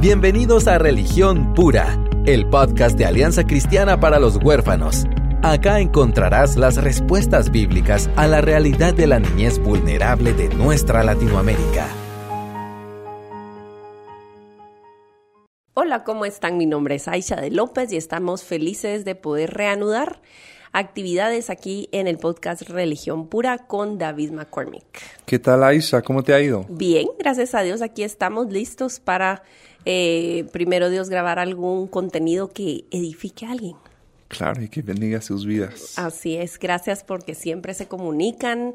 Bienvenidos a Religión Pura, el podcast de Alianza Cristiana para los Huérfanos. Acá encontrarás las respuestas bíblicas a la realidad de la niñez vulnerable de nuestra Latinoamérica. Hola, ¿cómo están? Mi nombre es Aisha de López y estamos felices de poder reanudar actividades aquí en el podcast Religión Pura con David McCormick. ¿Qué tal, Aisha? ¿Cómo te ha ido? Bien, gracias a Dios. Aquí estamos listos para, eh, primero Dios, grabar algún contenido que edifique a alguien. Claro, y que bendiga sus vidas. Así es, gracias porque siempre se comunican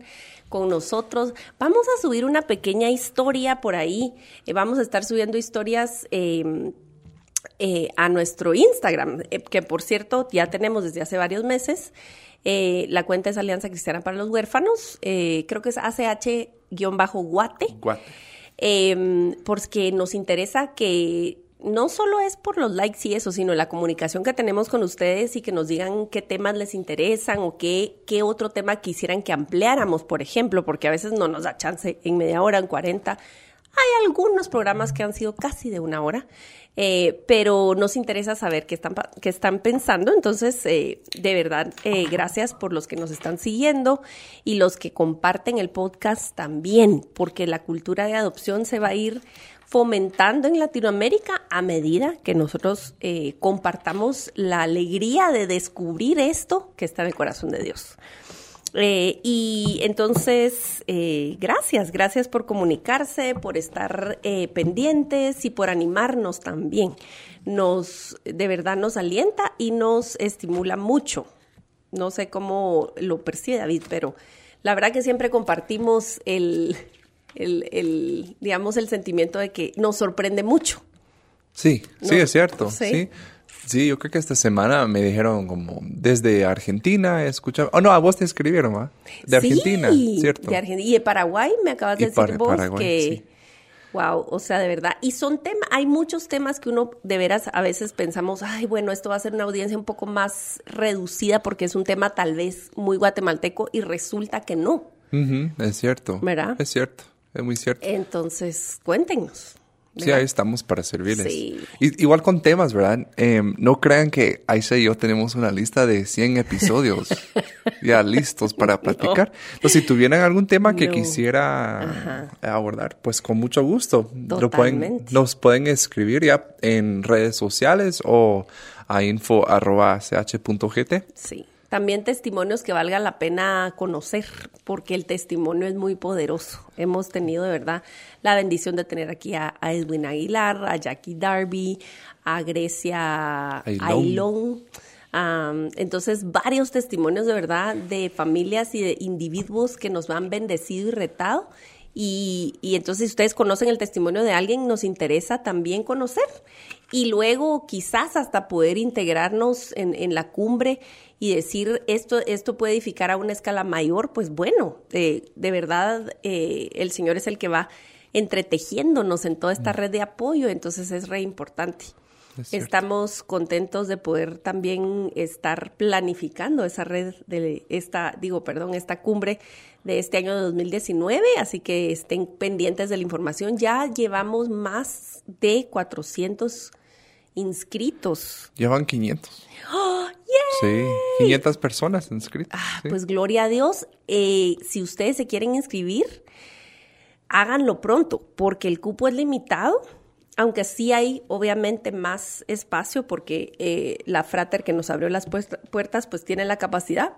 con nosotros. Vamos a subir una pequeña historia por ahí. Eh, vamos a estar subiendo historias eh, eh, a nuestro Instagram, eh, que por cierto ya tenemos desde hace varios meses. Eh, la cuenta es Alianza Cristiana para los Huérfanos, creo que es ACH-Guate. Guate. Em, porque nos interesa que no solo es por los likes y eso, sino la comunicación que tenemos con ustedes y que nos digan qué temas les interesan o qué, qué otro tema quisieran que ampliáramos, por ejemplo, porque a veces no nos da chance en media hora, en 40. Hay algunos programas que han sido casi de una hora eh, pero nos interesa saber qué están, qué están pensando. Entonces, eh, de verdad, eh, gracias por los que nos están siguiendo y los que comparten el podcast también, porque la cultura de adopción se va a ir fomentando en Latinoamérica a medida que nosotros compartamos la alegría de descubrir esto que está en el corazón de Dios. Eh, y entonces, eh, gracias, gracias por comunicarse, por estar eh, pendientes y por animarnos también. Nos, de verdad, nos alienta y nos estimula mucho. No sé cómo lo percibe David, pero la verdad que siempre compartimos el, el, digamos, el sentimiento de que nos sorprende mucho. Sí, sí, es cierto. ¿Sí? Sí, yo creo que esta semana me dijeron como desde Argentina, escuchaba. Oh, no, a vos te escribieron, ¿va? De Argentina, ¿cierto? De Argentina. Y de Paraguay me acabas de decir vos que. Wow, o sea, de verdad. Y son temas, hay muchos temas que uno de veras a veces pensamos, ay, bueno, esto va a ser una audiencia un poco más reducida porque es un tema tal vez muy guatemalteco y resulta que no. es cierto. ¿Verdad? Es cierto, es muy cierto. Entonces, cuéntenos. Sí, ahí estamos para servirles. igual con temas, ¿verdad? Em, no crean que Aisha y yo tenemos una lista de 100 episodios ya listos para platicar. Entonces, si tuvieran algún tema que quisiera abordar, pues con mucho gusto. Lo pueden, nos pueden escribir ya en redes sociales o a info.ch.gt. Sí también testimonios que valga la pena conocer, porque el testimonio es muy poderoso. Hemos tenido de verdad la bendición de tener aquí a, Edwin Aguilar, a Jackie Darby, a Grecia Ailón. entonces, varios testimonios de verdad de familias y de individuos que nos han bendecido y retado. Y, y, entonces, si ustedes conocen el testimonio de alguien, nos interesa también conocer. Y luego, quizás hasta poder integrarnos en, en la cumbre y decir esto, esto puede edificar a una escala mayor, pues bueno, de verdad eh, el Señor es el que va entretejiéndonos en toda esta mm. red de apoyo, entonces es re importante. Estamos contentos de poder también estar planificando esa red de esta, digo, perdón, esta cumbre de este año de 2019, así que estén pendientes de la información. Ya llevamos más de 400 inscritos. Llevan 500. ¡Oh, Sí, 500 personas inscritas. Ah, Pues gloria a Dios. Eh, si ustedes se quieren inscribir, háganlo pronto, porque el cupo es limitado. Aunque sí hay obviamente más espacio porque eh, la frater que nos abrió las puertas pues tiene la capacidad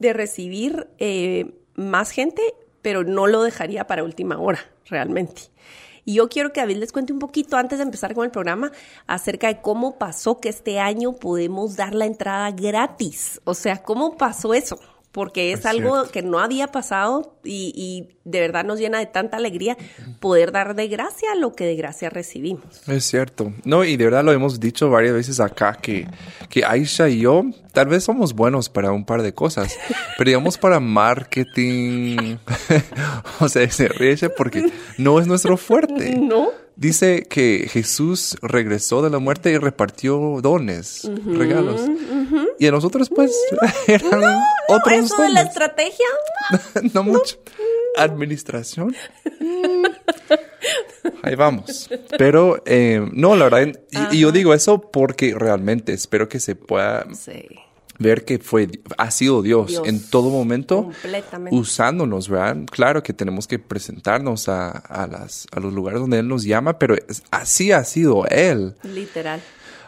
de recibir eh, más gente, pero no lo dejaría para última hora realmente. Y yo quiero que David les cuente un poquito antes de empezar con el programa acerca de cómo pasó que este año podemos dar la entrada gratis. O sea, ¿cómo pasó eso? Porque es, algo que no había pasado y, de verdad nos llena de tanta alegría poder dar de gracia lo que de gracia recibimos. Es cierto. No, y de verdad lo hemos dicho varias veces acá, que, que Aisha y yo tal vez somos buenos para un par de cosas, pero digamos para marketing, o sea, se ríe porque no es nuestro fuerte. No. Dice que Jesús regresó de la muerte y repartió dones, regalos. Y a nosotros, pues, eran no, otros eso de la estrategia. no mucho. Administración. Ahí vamos. Pero eh, no, la verdad, y, yo digo eso porque realmente espero que se pueda ver que fue, ha sido Dios, en todo momento usándonos, ¿verdad? Claro que tenemos que presentarnos a, a, las, a los lugares donde Él nos llama, pero así ha sido Él. Literal.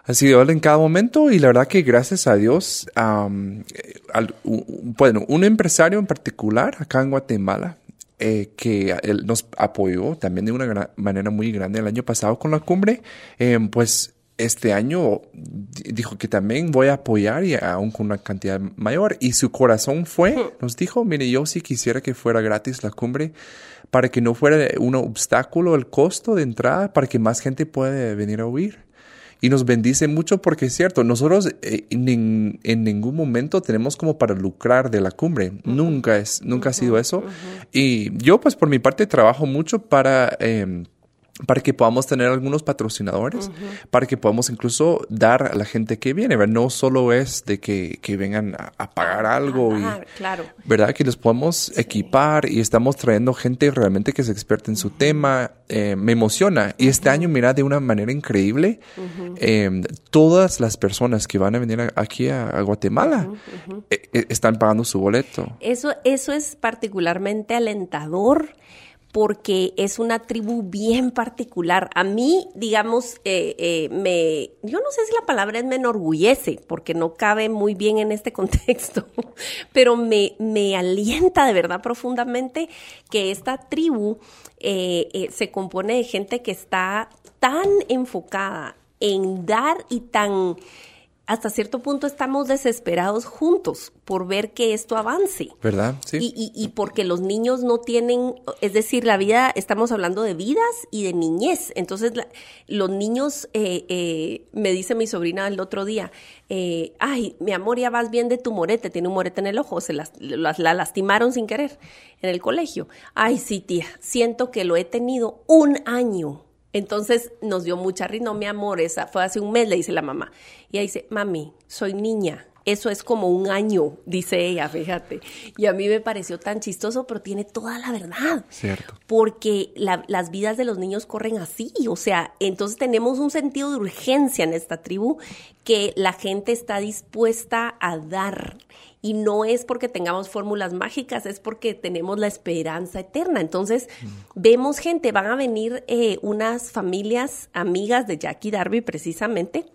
Ha sido Él en cada momento y la verdad que gracias a Dios, bueno, un empresario en particular acá en Guatemala, eh, que él nos apoyó también de una manera muy grande el año pasado con la cumbre, eh, pues este año dijo que también voy a apoyar y aún con una cantidad mayor. Y su corazón fue, nos dijo, mire, yo sí quisiera que fuera gratis la cumbre para que no fuera un obstáculo el costo de entrada, para que más gente pueda venir a oír y nos bendice mucho porque es cierto, nosotros eh, en, ningún momento tenemos como para lucrar de la cumbre, nunca es, nunca ha sido eso. Y yo pues por mi parte trabajo mucho para... Em, para que podamos tener algunos patrocinadores, para que podamos incluso dar a la gente que viene, ¿verdad? No solo es de que, que vengan a, pagar algo y, claro. ¿verdad? Que les podemos equipar y estamos trayendo gente realmente que es experta en su tema. Eh, me emociona. Y este año, mira, de una manera increíble, em, todas las personas que van a venir aquí a, Guatemala eh, eh, están pagando su boleto. Eso, eso es particularmente alentador porque es una tribu bien particular. A mí, digamos, eh, eh, me, yo no sé si la palabra es me enorgullece, porque no cabe muy bien en este contexto, pero me, me alienta de verdad profundamente que esta tribu eh, se compone de gente que está tan enfocada en dar y tan hasta cierto punto estamos desesperados juntos por ver que esto avance. ¿Verdad? Sí. Y, y, porque los niños no tienen, es decir, la vida, estamos hablando de vidas y de niñez. Entonces, los niños, eh, eh, me dice mi sobrina el otro día, eh, ay, mi amor, ya vas bien de tu morete, tiene un morete en el ojo, se la lastimaron sin querer en el colegio. Ay, sí, tía, siento que lo he tenido un año entonces nos dio mucha risa, no mi amor, esa fue hace un mes, le dice la mamá. Y ella dice, mami, soy niña, eso es como un año, dice ella, fíjate. Y a mí me pareció tan chistoso, pero tiene toda la verdad. Cierto. Porque las vidas de los niños corren así, o sea, entonces tenemos un sentido de urgencia en esta tribu que la gente está dispuesta a dar y no es porque tengamos fórmulas mágicas, es porque tenemos la esperanza eterna. Entonces, mm. vemos gente, van a venir eh, unas familias amigas de Jackie Darby precisamente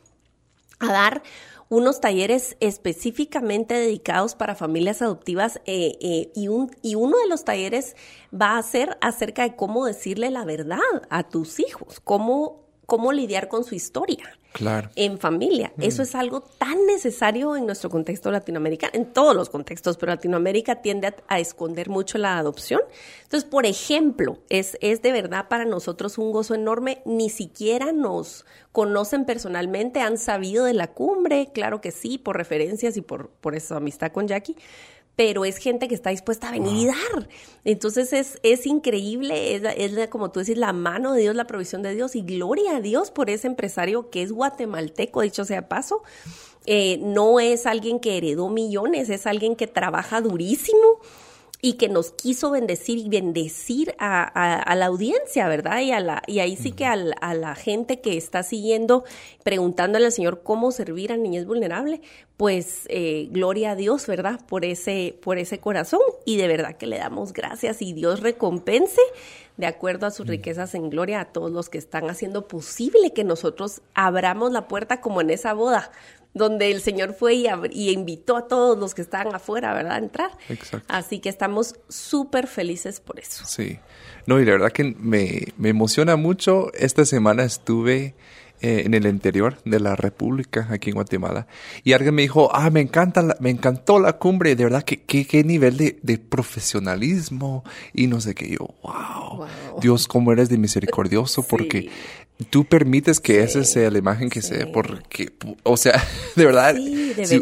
a dar unos talleres específicamente dedicados para familias adoptivas eh, eh, y, un, y uno de los talleres va a ser acerca de cómo decirle la verdad a tus hijos, cómo, cómo lidiar con su historia claro. en familia. Eso mm. es algo tan necesario en nuestro contexto latinoamericano, en todos los contextos, pero Latinoamérica tiende a, esconder mucho la adopción. Entonces, por ejemplo, es, es de verdad para nosotros un gozo enorme. Ni siquiera nos conocen personalmente, han sabido de la cumbre, claro que sí, por referencias y por, por su amistad con Jackie, pero es gente que está dispuesta a venir y dar. Entonces es, es increíble, es, es, como tú dices, la mano de Dios, la provisión de Dios y gloria a Dios por ese empresario que es guatemalteco, dicho sea paso. Eh, no es alguien que heredó millones, es alguien que trabaja durísimo y que nos quiso bendecir y bendecir a, la audiencia, ¿verdad? Y, a la, y ahí sí que a la, gente que está siguiendo, preguntándole al Señor cómo servir a niñez vulnerable, pues eh, gloria a Dios, ¿verdad? Por ese, por ese corazón y de verdad que le damos gracias y Dios recompense de acuerdo a sus riquezas en gloria a todos los que están haciendo posible que nosotros abramos la puerta como en esa boda, donde el Señor fue y, invitó a todos los que estaban afuera, ¿verdad?, a entrar. Exacto. Así que estamos súper felices por eso. Sí. No, y la verdad que me, me emociona mucho. Esta semana estuve eh, en el interior de la República, aquí en Guatemala. Y alguien me dijo, ah, me encanta, me encantó la cumbre, de verdad, que qué nivel de, de, profesionalismo y no sé qué. Yo, wow, Dios, cómo eres de misericordioso, porque tú permites que esa sea la imagen que sea, porque, o sea, de verdad, si,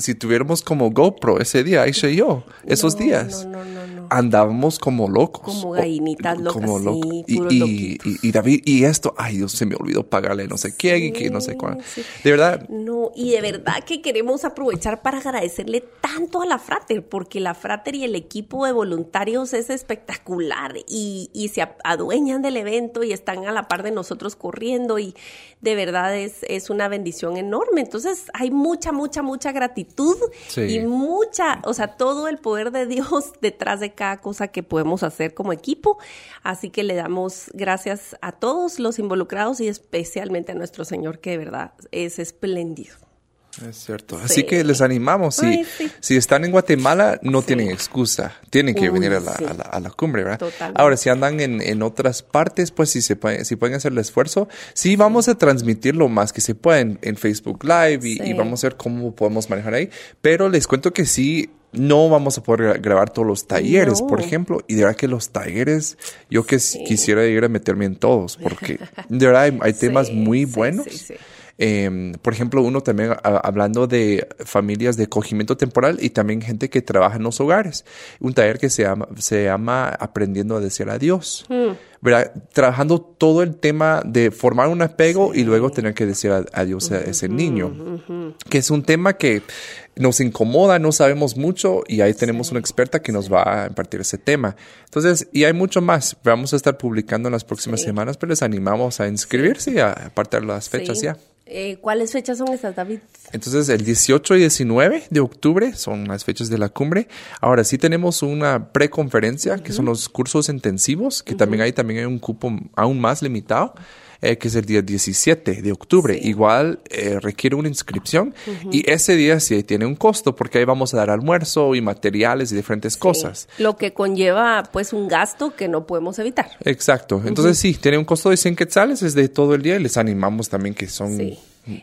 Si, tuviéramos como GoPro ese día, ahí soy yo, esos días. No, no, no, andábamos como locos. Como gallinitas locas. Como locos. y, y, David, y esto, ay Dios, se me olvidó pagarle no sé quién y que no sé cuál. De verdad. No, y de verdad que queremos aprovechar para agradecerle tanto a la Frater, porque la Frater y el equipo de voluntarios es espectacular y, y se adueñan del evento y están a la par de nosotros corriendo y de verdad es, es una bendición enorme. Entonces hay mucha, mucha, mucha gratitud y mucha, o sea, todo el poder de Dios detrás de cada cosa que podemos hacer como equipo. Así que le damos gracias a todos los involucrados y especialmente a nuestro Señor que de verdad es espléndido. Es cierto. Así que les animamos. Si, si están en Guatemala, no tienen excusa. Tienen que venir a la, a, la, cumbre, ¿verdad? Ahora, si andan en, en, otras partes, pues si, se pueden, si pueden hacer el esfuerzo, sí vamos a transmitir lo más que se pueda en, Facebook Live y, vamos a ver cómo podemos manejar ahí. Pero les cuento que sí, no vamos a poder grabar todos los talleres, por ejemplo, y de verdad que los talleres, yo que quisiera ir a meterme en todos, porque de verdad hay, hay temas muy buenos. Em, por ejemplo, uno también hablando de familias de acogimiento temporal y también gente que trabaja en los hogares. Un taller que se llama, se llama Aprendiendo a decir adiós. Mm. ¿verdad? Trabajando todo el tema de formar un apego y luego tener que decir adiós a ese niño. Que es un tema que nos incomoda, no sabemos mucho y ahí tenemos una experta que nos va a impartir ese tema. Entonces, y hay mucho más. Vamos a estar publicando en las próximas semanas, pero les animamos a inscribirse y a apartar las fechas ya. Eh, ¿Cuáles fechas son estas, David? Entonces, el 18 y 19 de octubre son las fechas de la cumbre. Ahora sí tenemos una preconferencia, que son los cursos intensivos, que también hay también hay un cupo aún más limitado. Eh, que es el día 17 de octubre. Igual eh, requiere una inscripción y ese día sí tiene un costo porque ahí vamos a dar almuerzo y materiales y diferentes cosas. Lo que conlleva pues un gasto que no podemos evitar. Exacto. Entonces sí, tiene un costo de 100 quetzales, es de todo el día y les animamos también que son...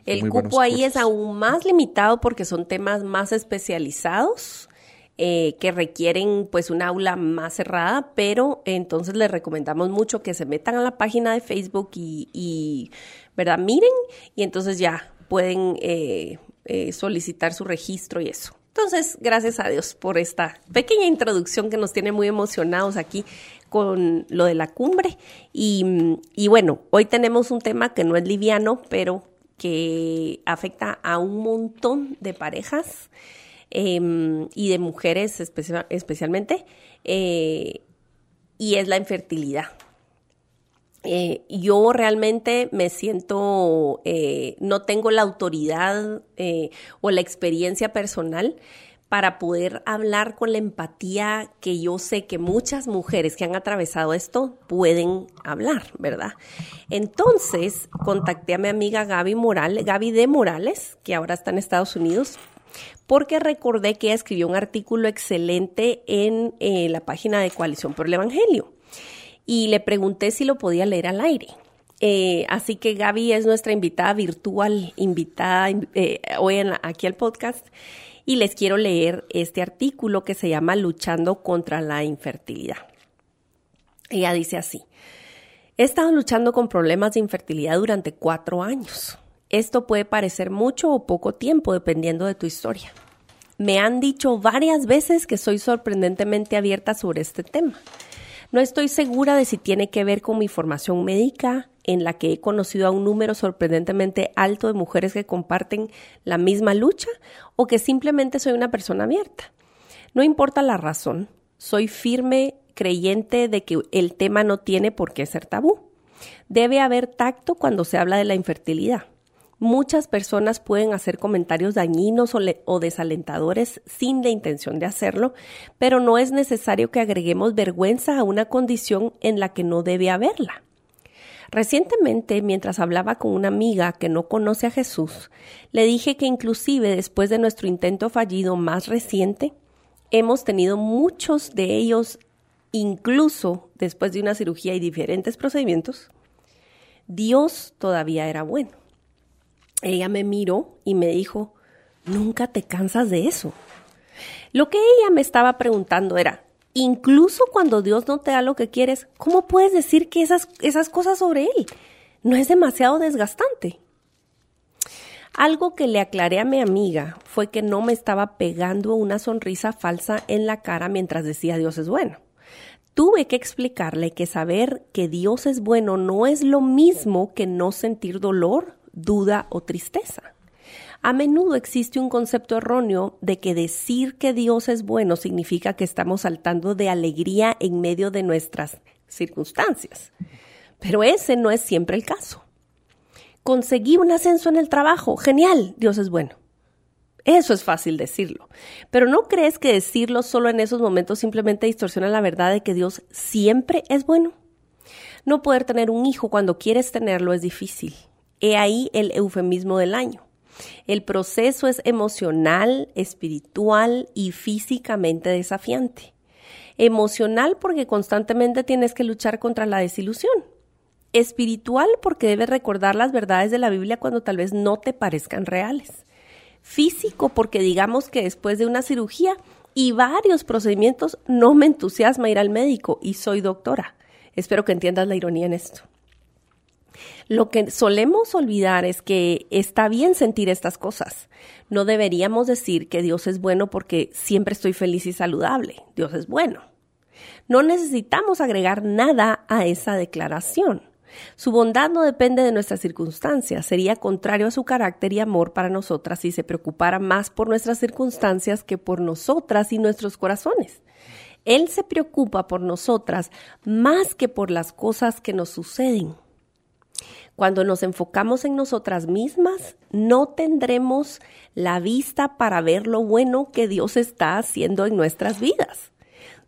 El cupo ahí es aún más limitado porque son temas más especializados eh, que requieren pues un aula más cerrada, pero entonces les recomendamos mucho que se metan a la página de Facebook y, ¿verdad? Miren y entonces ya pueden eh, eh, solicitar su registro y eso. Entonces, gracias a Dios por esta pequeña introducción que nos tiene muy emocionados aquí con lo de la cumbre. Y, y bueno, hoy tenemos un tema que no es liviano, pero que afecta a un montón de parejas. Em, y de mujeres especialmente, eh, y es la infertilidad. Eh, yo realmente me siento, eh, no tengo la autoridad o la experiencia personal para poder hablar con la empatía que yo sé que muchas mujeres que han atravesado esto pueden hablar, ¿verdad? Entonces contacté a mi amiga Gaby Morales, Gaby de Morales, que ahora está en Estados Unidos, porque recordé que ella escribió un artículo excelente en eh, la página de Coalición por el Evangelio y le pregunté si lo podía leer al aire. Eh, así que Gaby es nuestra invitada virtual, invitada eh, hoy aquí al podcast y les quiero leer este artículo que se llama Luchando contra la infertilidad. Ella dice así, he estado luchando con problemas de infertilidad durante cuatro años. Esto puede parecer mucho o poco tiempo dependiendo de tu historia. Me han dicho varias veces que soy sorprendentemente abierta sobre este tema. No estoy segura de si tiene que ver con mi formación médica, en la que he conocido a un número sorprendentemente alto de mujeres que comparten la misma lucha, o que simplemente soy una persona abierta. No importa la razón, soy firme creyente de que el tema no tiene por qué ser tabú. Debe haber tacto cuando se habla de la infertilidad. Muchas personas pueden hacer comentarios dañinos o, desalentadores sin la intención de hacerlo, pero no es necesario que agreguemos vergüenza a una condición en la que no debe haberla. Recientemente, mientras hablaba con una amiga que no conoce a Jesús, le dije que inclusive después de nuestro intento fallido más reciente, hemos tenido muchos de ellos, incluso después de una cirugía y diferentes procedimientos, Dios todavía era bueno ella me miró y me dijo, nunca te cansas de eso. Lo que ella me estaba preguntando era, incluso cuando Dios no te da lo que quieres, ¿cómo puedes decir que esas, esas cosas sobre Él? ¿No es demasiado desgastante? Algo que le aclaré a mi amiga fue que no me estaba pegando una sonrisa falsa en la cara mientras decía Dios es bueno. Tuve que explicarle que saber que Dios es bueno no es lo mismo que no sentir dolor, duda o tristeza. A menudo existe un concepto erróneo de que decir que Dios es bueno significa que estamos saltando de alegría en medio de nuestras circunstancias. Pero ese no es siempre el caso. Conseguí un ascenso en el trabajo. Genial, Dios es bueno. Eso es fácil decirlo. Pero ¿no crees que decirlo solo en esos momentos simplemente distorsiona la verdad de que Dios siempre es bueno? No poder tener un hijo cuando quieres tenerlo es difícil. He ahí el eufemismo del año. El proceso es emocional, espiritual y físicamente desafiante. Emocional porque constantemente tienes que luchar contra la desilusión. Espiritual porque debes recordar las verdades de la Biblia cuando tal vez no te parezcan reales. Físico porque digamos que después de una cirugía y varios procedimientos no me entusiasma ir al médico y soy doctora. Espero que entiendas la ironía en esto. Lo que solemos olvidar es que está bien sentir estas cosas. No deberíamos decir que Dios es bueno porque siempre estoy feliz y saludable. Dios es bueno. No necesitamos agregar nada a esa declaración. Su bondad no depende de nuestras circunstancias, sería contrario a su carácter y amor para nosotras si se preocupara más por nuestras circunstancias que por nosotras y nuestros corazones. Él se preocupa por nosotras más que por las cosas que nos suceden. Cuando nos enfocamos en nosotras mismas, no tendremos la vista para ver lo bueno que Dios está haciendo en nuestras vidas.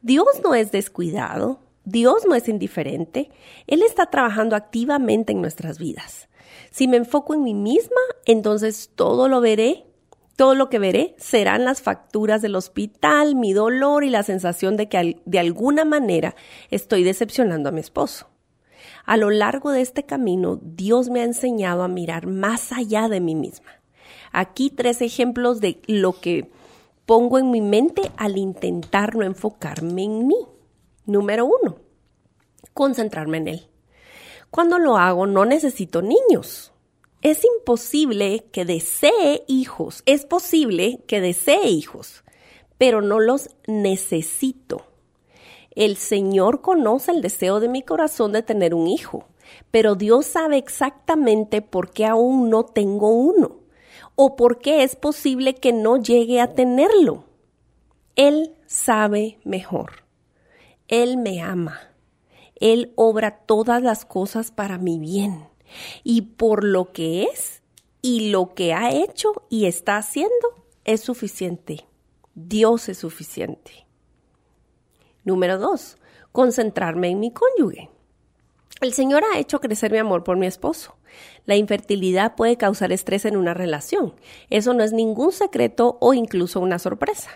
Dios no es descuidado, Dios no es indiferente, Él está trabajando activamente en nuestras vidas. Si me enfoco en mí misma, entonces todo lo veré, todo lo que veré serán las facturas del hospital, mi dolor y la sensación de que de alguna manera estoy decepcionando a mi esposo. A lo largo de este camino, Dios me ha enseñado a mirar más allá de mí misma. Aquí tres ejemplos de lo que pongo en mi mente al intentar no enfocarme en mí. Número uno, concentrarme en Él. Cuando lo hago no necesito niños. Es imposible que desee hijos. Es posible que desee hijos, pero no los necesito. El Señor conoce el deseo de mi corazón de tener un hijo, pero Dios sabe exactamente por qué aún no tengo uno o por qué es posible que no llegue a tenerlo. Él sabe mejor. Él me ama. Él obra todas las cosas para mi bien. Y por lo que es y lo que ha hecho y está haciendo, es suficiente. Dios es suficiente. Número dos, concentrarme en mi cónyuge. El Señor ha hecho crecer mi amor por mi esposo. La infertilidad puede causar estrés en una relación. Eso no es ningún secreto o incluso una sorpresa.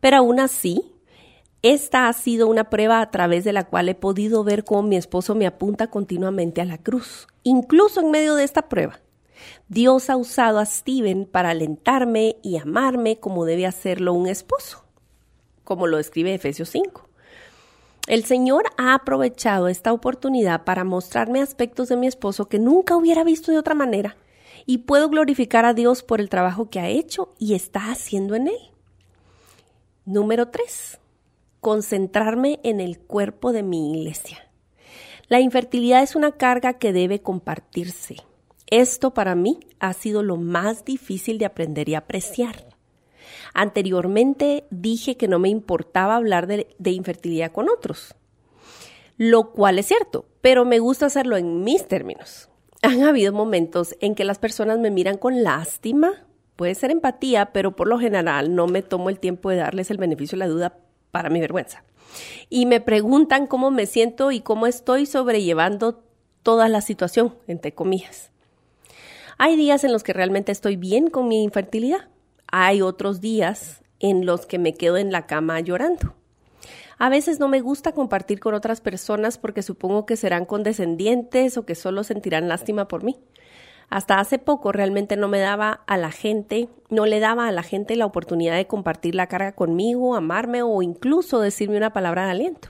Pero aún así, esta ha sido una prueba a través de la cual he podido ver cómo mi esposo me apunta continuamente a la cruz, incluso en medio de esta prueba. Dios ha usado a Steven para alentarme y amarme como debe hacerlo un esposo, como lo describe Efesios 5. El Señor ha aprovechado esta oportunidad para mostrarme aspectos de mi esposo que nunca hubiera visto de otra manera y puedo glorificar a Dios por el trabajo que ha hecho y está haciendo en él. Número 3. Concentrarme en el cuerpo de mi iglesia. La infertilidad es una carga que debe compartirse. Esto para mí ha sido lo más difícil de aprender y apreciar. Anteriormente dije que no me importaba hablar de, infertilidad con otros, lo cual es cierto, pero me gusta hacerlo en mis términos. Han habido momentos en que las personas me miran con lástima, puede ser empatía, pero por lo general no me tomo el tiempo de darles el beneficio de la duda para mi vergüenza. Y me preguntan cómo me siento y cómo estoy sobrellevando toda la situación, entre comillas. Hay días en los que realmente estoy bien con mi infertilidad hay otros días en los que me quedo en la cama llorando. A veces no me gusta compartir con otras personas porque supongo que serán condescendientes o que solo sentirán lástima por mí. Hasta hace poco realmente no me daba a la gente, no le daba a la gente la oportunidad de compartir la carga conmigo, amarme o incluso decirme una palabra de aliento.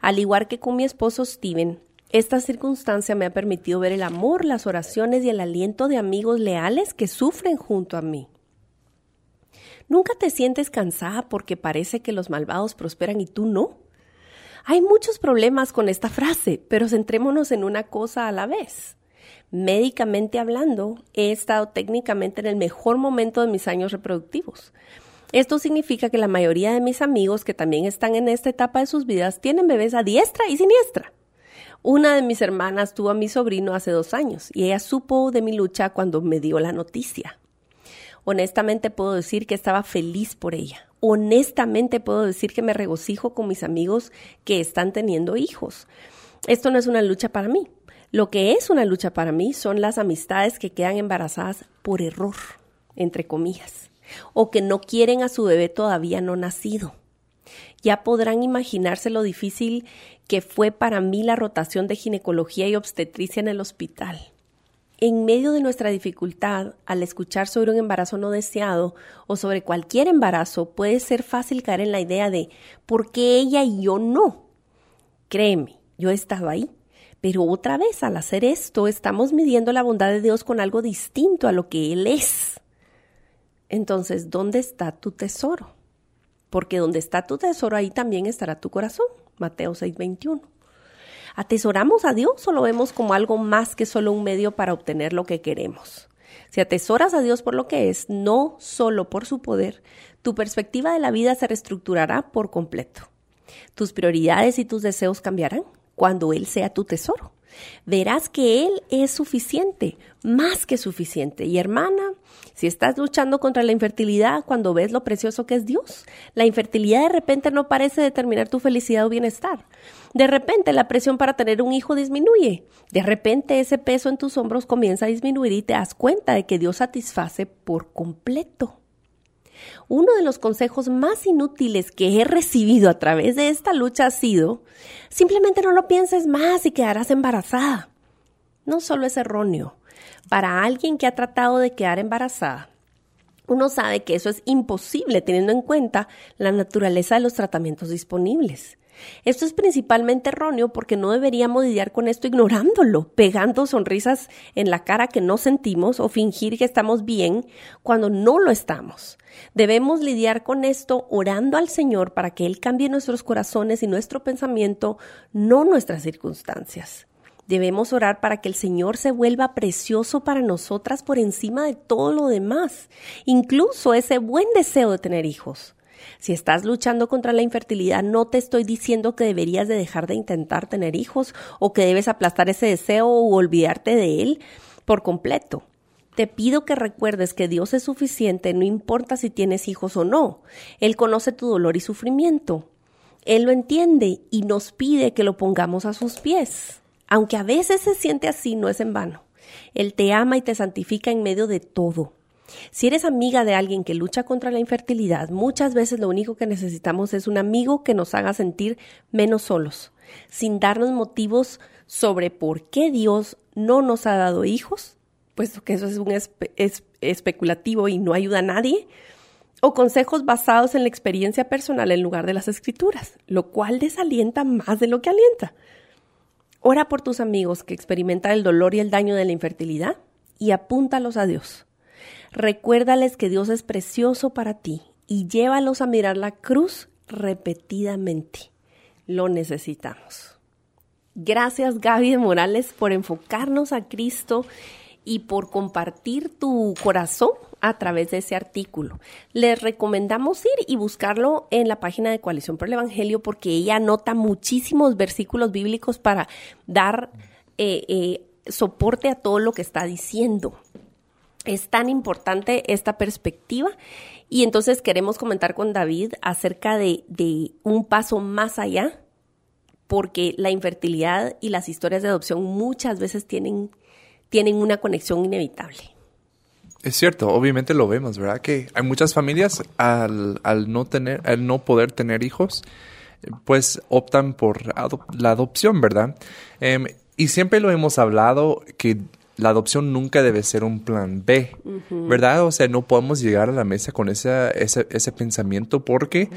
Al igual que con mi esposo Steven, Esta circunstancia me ha permitido ver el amor, las oraciones y el aliento de amigos leales que sufren junto a mí. ¿Nunca te sientes cansada porque parece que los malvados prosperan y tú no? Hay muchos problemas con esta frase, pero centrémonos en una cosa a la vez. Médicamente hablando, he estado técnicamente en el mejor momento de mis años reproductivos. Esto significa que la mayoría de mis amigos que también están en esta etapa de sus vidas tienen bebés a diestra y siniestra. Una de mis hermanas tuvo a mi sobrino hace dos años y ella supo de mi lucha cuando me dio la noticia. Honestamente puedo decir que estaba feliz por ella. Honestamente puedo decir que me regocijo con mis amigos que están teniendo hijos. Esto no es una lucha para mí. Lo que es una lucha para mí son las amistades que quedan embarazadas por error, entre comillas, o que no quieren a su bebé todavía no nacido. Ya podrán imaginarse lo difícil que fue para mí la rotación de ginecología y obstetricia en el hospital. En medio de nuestra dificultad, al escuchar sobre un embarazo no deseado o sobre cualquier embarazo, puede ser fácil caer en la idea de ¿por qué ella y yo no? Créeme, yo he estado ahí. Pero otra vez, al hacer esto, estamos midiendo la bondad de Dios con algo distinto a lo que Él es. Entonces, ¿dónde está tu tesoro? Porque donde está tu tesoro, ahí también estará tu corazón. Mateo 6:21. ¿Atesoramos a Dios o lo vemos como algo más que solo un medio para obtener lo que queremos? Si atesoras a Dios por lo que es, no solo por su poder, tu perspectiva de la vida se reestructurará por completo. Tus prioridades y tus deseos cambiarán cuando Él sea tu tesoro. Verás que Él es suficiente, más que suficiente. Y hermana, si estás luchando contra la infertilidad cuando ves lo precioso que es Dios, la infertilidad de repente no parece determinar tu felicidad o bienestar. De repente la presión para tener un hijo disminuye. De repente ese peso en tus hombros comienza a disminuir y te das cuenta de que Dios satisface por completo. Uno de los consejos más inútiles que he recibido a través de esta lucha ha sido, simplemente no lo pienses más y quedarás embarazada. No solo es erróneo, para alguien que ha tratado de quedar embarazada, uno sabe que eso es imposible teniendo en cuenta la naturaleza de los tratamientos disponibles. Esto es principalmente erróneo porque no deberíamos lidiar con esto ignorándolo, pegando sonrisas en la cara que no sentimos o fingir que estamos bien cuando no lo estamos. Debemos lidiar con esto orando al Señor para que Él cambie nuestros corazones y nuestro pensamiento, no nuestras circunstancias. Debemos orar para que el Señor se vuelva precioso para nosotras por encima de todo lo demás, incluso ese buen deseo de tener hijos. Si estás luchando contra la infertilidad, no te estoy diciendo que deberías de dejar de intentar tener hijos o que debes aplastar ese deseo o olvidarte de él por completo. Te pido que recuerdes que Dios es suficiente, no importa si tienes hijos o no. Él conoce tu dolor y sufrimiento. Él lo entiende y nos pide que lo pongamos a sus pies. Aunque a veces se siente así, no es en vano. Él te ama y te santifica en medio de todo. Si eres amiga de alguien que lucha contra la infertilidad, muchas veces lo único que necesitamos es un amigo que nos haga sentir menos solos, sin darnos motivos sobre por qué Dios no nos ha dado hijos, puesto que eso es un especulativo y no ayuda a nadie, o consejos basados en la experiencia personal en lugar de las escrituras, lo cual desalienta más de lo que alienta. Ora por tus amigos que experimentan el dolor y el daño de la infertilidad y apúntalos a Dios. Recuérdales que Dios es precioso para ti y llévalos a mirar la cruz repetidamente. Lo necesitamos. Gracias Gaby de Morales por enfocarnos a Cristo y por compartir tu corazón a través de ese artículo. Les recomendamos ir y buscarlo en la página de Coalición por el Evangelio porque ella anota muchísimos versículos bíblicos para dar eh, eh, soporte a todo lo que está diciendo. Es tan importante esta perspectiva y entonces queremos comentar con David acerca de, un paso más allá porque la infertilidad y las historias de adopción muchas veces tienen tienen una conexión inevitable. Es cierto, obviamente lo vemos, ¿verdad? Que hay muchas familias al, al no tener, al no poder tener hijos, pues optan por la adopción, ¿verdad? Em, y siempre lo hemos hablado que la adopción nunca debe ser un plan B, ¿verdad? O sea, no podemos llegar a la mesa con ese, ese, pensamiento porque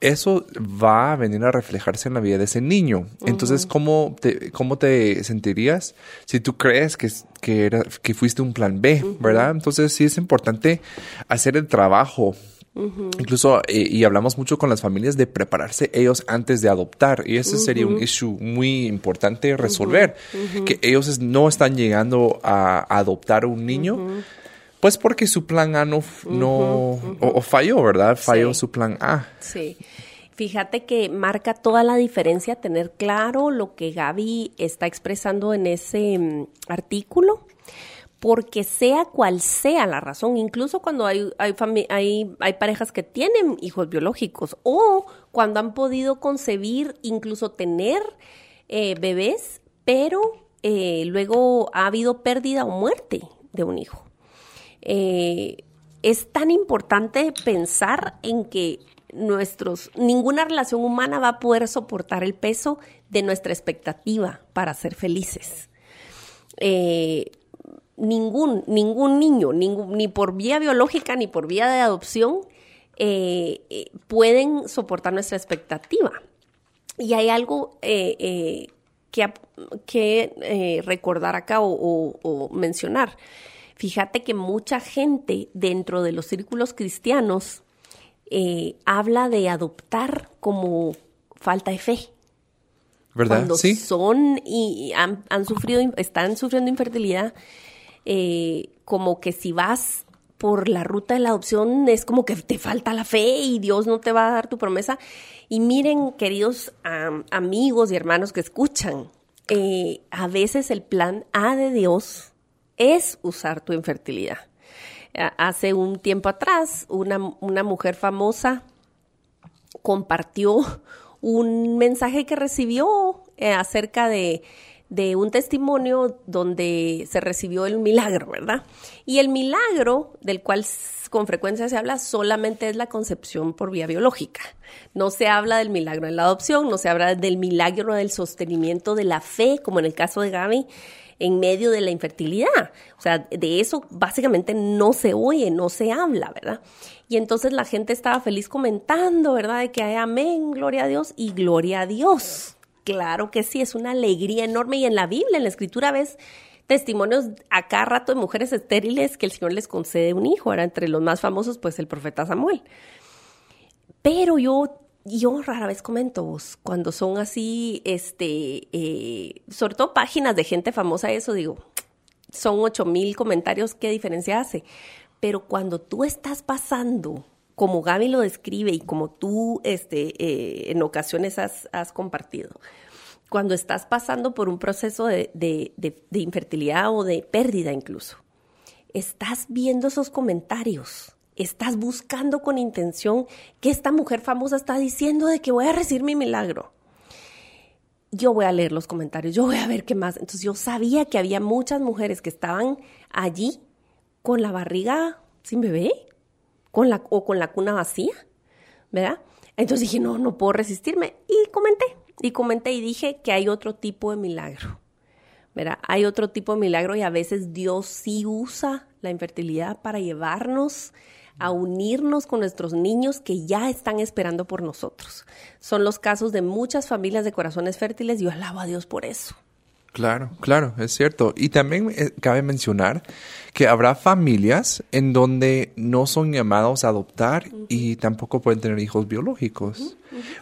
eso va a venir a reflejarse en la vida de ese niño. Entonces, ¿cómo te, ¿cómo te sentirías si tú crees que, que, era, que fuiste un plan B, ¿verdad? Entonces, sí es importante hacer el trabajo Incluso, eh, y hablamos mucho con las familias de prepararse ellos antes de adoptar. Y ese sería un issue muy importante resolver. Que ellos no están llegando a, adoptar un niño. Pues porque su plan A no, no o, falló, ¿verdad? Falló su plan A. Sí. Fíjate que marca toda la diferencia tener claro lo que Gaby está expresando en ese mm, artículo porque sea cual sea la razón, incluso cuando hay, hay, hay, parejas que tienen hijos biológicos o cuando han podido concebir, incluso tener eh, bebés, pero eh, luego ha habido pérdida o muerte de un hijo. Eh, es tan importante pensar en que nuestros, ninguna relación humana va a poder soportar el peso de nuestra expectativa para ser felices ningún, ningún niño, ni por vía biológica ni por vía de adopción, eh, eh, pueden soportar nuestra expectativa. Y hay algo eh, que, que recordar acá o, mencionar. Fíjate que mucha gente dentro de los círculos cristianos habla de adoptar como falta de fe. ¿Verdad? Cuando son y han, han, sufrido, están sufriendo infertilidad, eh, como que si vas por la ruta de la adopción es como que te falta la fe y Dios no te va a dar tu promesa. Y miren, queridos amigos y hermanos que escuchan, eh, a veces el plan A de Dios es usar tu infertilidad. Hace un tiempo atrás, una, una mujer famosa compartió un mensaje que recibió eh, acerca de de un testimonio donde se recibió el milagro, ¿verdad? Y el milagro del cual con frecuencia se habla solamente es la concepción por vía biológica. No se habla del milagro en la adopción, no se habla del milagro del sostenimiento de la fe, como en el caso de Gaby, en medio de la infertilidad. O sea, de eso básicamente no se oye, no se habla, ¿verdad? Y entonces la gente estaba feliz comentando, ¿verdad? De que hay amén, gloria a Dios y gloria a Dios. Claro que sí, es una alegría enorme y en la Biblia, en la escritura ves testimonios a cada rato de mujeres estériles que el Señor les concede un hijo, era entre los más famosos pues el profeta Samuel. Pero yo yo rara vez comento cuando son así, este, eh, sobre todo páginas de gente famosa, eso digo, son ocho mil comentarios, ¿qué diferencia hace? Pero cuando tú estás pasando como Gaby lo describe y como tú este, eh, en ocasiones has, compartido, cuando estás pasando por un proceso de, de, infertilidad o de pérdida incluso, estás viendo esos comentarios, estás buscando con intención que esta mujer famosa está diciendo de que voy a recibir mi milagro. Yo voy a leer los comentarios, yo voy a ver qué más. Entonces yo sabía que había muchas mujeres que estaban allí con la barriga sin bebé, con la, o con la cuna vacía, ¿verdad? Entonces dije, no, no puedo resistirme. Y comenté, y comenté y dije que hay otro tipo de milagro, ¿verdad? Hay otro tipo de milagro y a veces Dios sí usa la infertilidad para llevarnos a unirnos con nuestros niños que ya están esperando por nosotros. Son los casos de muchas familias de corazones fértiles y yo alabo a Dios por eso. Claro, claro, es cierto. Y también eh, cabe mencionar que habrá familias en donde no son llamados a adoptar y tampoco pueden tener hijos biológicos.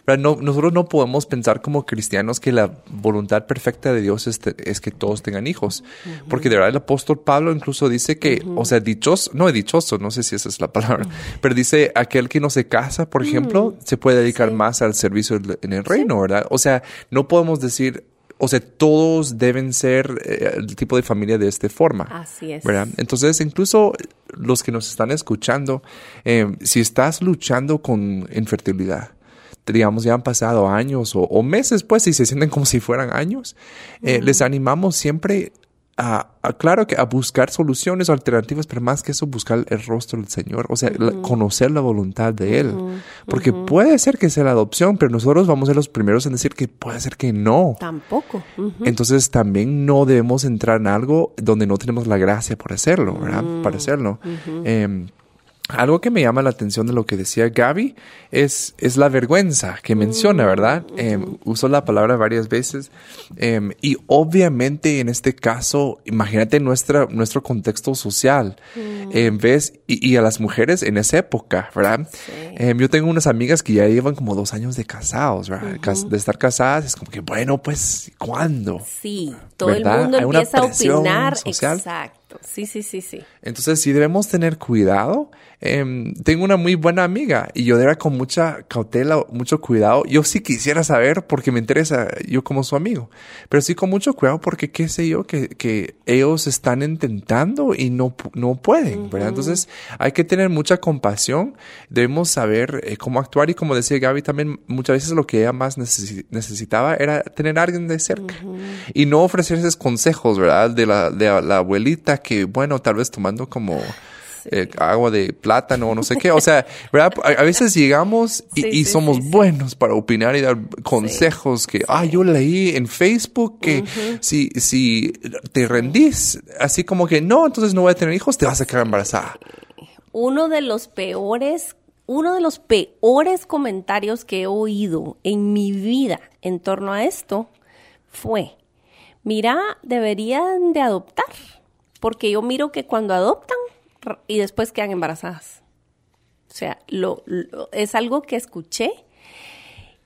nosotros no podemos pensar como cristianos que la voluntad perfecta de Dios es, que todos tengan hijos. Porque de verdad el apóstol Pablo incluso dice que, o sea, dichoso, no es dichoso, no sé si esa es la palabra, pero dice aquel que no se casa, por ejemplo, se puede dedicar más al servicio en el reino, ¿verdad? O sea, no podemos decir, o sea, todos deben ser eh, el tipo de familia de esta forma. Así es. ¿verdad? Entonces, incluso los que nos están escuchando, eh, si estás luchando con infertilidad, digamos, ya han pasado años o, meses, pues, y se sienten como si fueran años, eh, les animamos siempre a, claro que a buscar soluciones alternativas, pero más que eso, buscar el rostro del Señor, o sea, conocer la voluntad de Él. Porque puede ser que sea la adopción, pero nosotros vamos a ser los primeros en decir que puede ser que no. Tampoco. Entonces también no debemos entrar en algo donde no tenemos la gracia por hacerlo, ¿verdad? Para hacerlo. Algo que me llama la atención de lo que decía Gaby es, es la vergüenza que menciona, ¿verdad? Eh, usó la palabra varias veces. Em, y obviamente en este caso, imagínate nuestra, nuestro contexto social. En vez, y, a las mujeres en esa época, ¿verdad? Em, yo tengo unas amigas que ya llevan como dos años de casados, ¿verdad? De estar casadas, es como que, bueno, pues, ¿cuándo? Sí, todo el mundo empieza a opinar. Exacto. Sí, sí, sí, sí. Entonces, sí debemos tener cuidado. Em, tengo una muy buena amiga y yo era con mucha cautela, mucho cuidado. Yo sí quisiera saber porque me interesa yo como su amigo, pero sí con mucho cuidado porque qué sé yo que, que ellos están intentando y no, no pueden, ¿verdad? Entonces, hay que tener mucha compasión. Debemos saber eh, cómo actuar y como decía Gaby también, muchas veces lo que ella más necesitaba era tener a alguien de cerca y no ofrecerse consejos, ¿verdad? De la, de la abuelita que, bueno, tal vez tomando como eh, agua de plátano o no sé qué. O sea, ¿verdad? A, veces llegamos y, somos buenos para opinar y dar consejos que, ah, yo leí en Facebook que si, si te rendís, así como que no, entonces no voy a tener hijos, te vas a quedar embarazada. Uno de los peores uno de los peores comentarios que he oído en mi vida en torno a esto fue, mira, deberían de adoptar porque yo miro que cuando adoptan y después quedan embarazadas. O sea, lo, es algo que escuché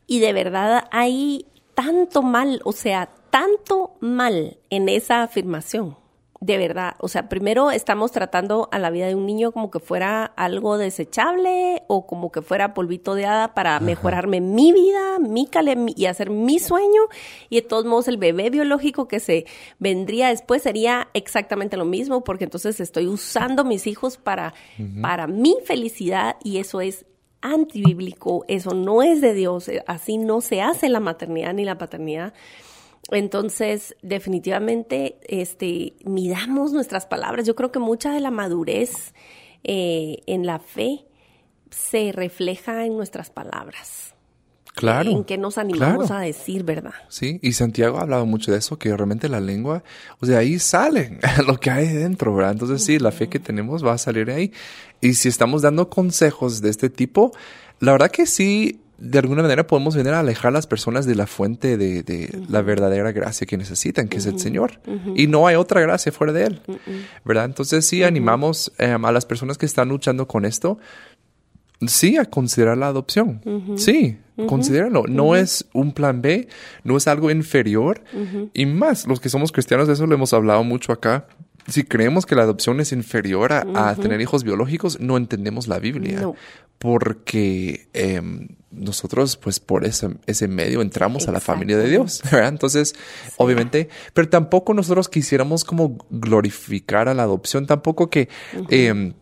y de verdad hay tanto mal, o sea, tanto mal en esa afirmación de verdad, o sea, primero estamos tratando a la vida de un niño como que fuera algo desechable o como que fuera polvito de hada para mejorarme mi vida, mi y hacer mi sueño. Y de todos modos, el bebé biológico que se vendría después sería exactamente lo mismo, porque entonces estoy usando mis hijos para, para mi felicidad y eso es antibíblico, eso no es de Dios, así no se hace la maternidad ni la paternidad. Entonces, definitivamente, este, midamos nuestras palabras. Yo creo que mucha de la madurez eh, en la fe se refleja en nuestras palabras. Claro. En que nos animamos a decir, ¿verdad? Sí, y Santiago ha hablado mucho de eso, que realmente la lengua, o sea, ahí sale lo que hay dentro, ¿verdad? Entonces sí, la fe que tenemos va a salir ahí. Y si estamos dando consejos de este tipo, la verdad que sí, de alguna manera podemos venir a alejar a las personas de la fuente de, la verdadera gracia que necesitan, que es el Señor. Y no hay otra gracia fuera de Él. ¿Verdad? Entonces sí animamos em, a las personas que están luchando con esto, sí, a considerar la adopción. Sí, considéralo. No es un plan B, no es algo inferior. Y más, los que somos cristianos, de eso lo hemos hablado mucho acá si creemos que la adopción es inferior a, tener hijos biológicos, no entendemos la Biblia. Porque em, nosotros, pues por ese, ese medio entramos a la familia de Dios, Entonces, obviamente, pero tampoco nosotros quisiéramos como glorificar a la adopción, tampoco que... Em,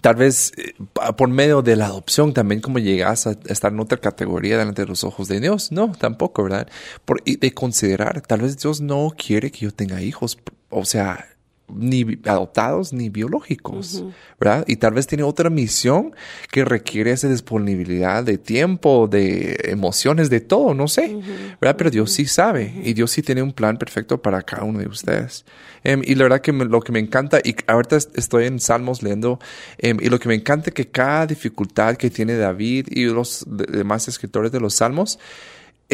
tal vez eh, por medio de la adopción también como llegas a estar en otra categoría delante de los ojos de Dios. No, tampoco, ¿verdad? Por, y de considerar, tal vez Dios no quiere que yo tenga hijos. O sea, ni adoptados ni biológicos, ¿verdad? Y tal vez tiene otra misión que requiere esa disponibilidad de tiempo, de emociones, de todo, no sé, ¿verdad? Pero Dios sí sabe y Dios sí tiene un plan perfecto para cada uno de ustedes. Em, y la verdad que lo que me encanta, y ahorita estoy en Salmos leyendo, em, y lo que me encanta es que cada dificultad que tiene David y los demás escritores de los Salmos,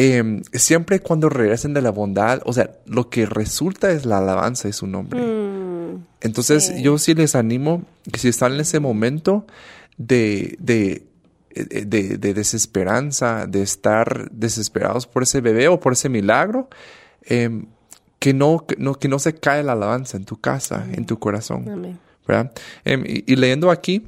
Em, siempre cuando regresen de la bondad, o sea, lo que resulta es la alabanza de su nombre. Mm, Entonces, yo sí les animo que si están en ese momento de, de, de, desesperanza, de estar desesperados por ese bebé o por ese milagro, em, que, no, que, no, que no se cae la alabanza en tu casa, en tu corazón. ¿verdad? Em, y leyendo aquí,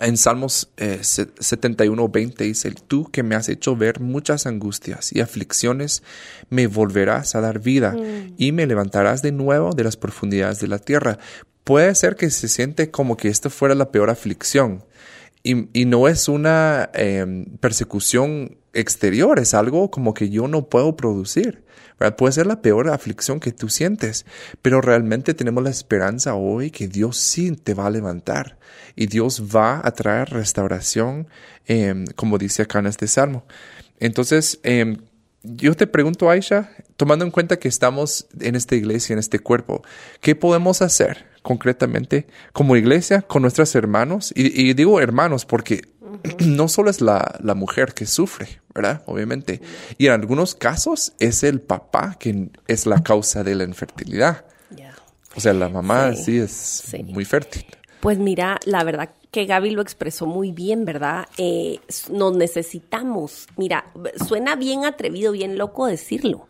en Salmos 71, eh, 20 dice, tú que me has hecho ver muchas angustias y aflicciones, me volverás a dar vida mm. y me levantarás de nuevo de las profundidades de la tierra. Puede ser que se siente como que esto fuera la peor aflicción y, no es una em, persecución exterior, es algo como que yo no puedo producir. Puede ser la peor aflicción que tú sientes, pero realmente tenemos la esperanza hoy que Dios sí te va a levantar y Dios va a traer restauración, em, como dice acá en este salmo. Entonces, em, yo te pregunto, Aisha, tomando en cuenta que estamos en esta iglesia, en este cuerpo, ¿qué podemos hacer concretamente como iglesia con nuestros hermanos? Y, digo hermanos porque no solo es la, mujer que sufre, ¿verdad? Obviamente. Y en algunos casos es el papá quien es la causa de la infertilidad. O sea, la mamá sí, es muy fértil. Pues mira, la verdad que Gaby lo expresó muy bien, ¿verdad? Eh, nos necesitamos. Mira, suena bien atrevido, bien loco decirlo,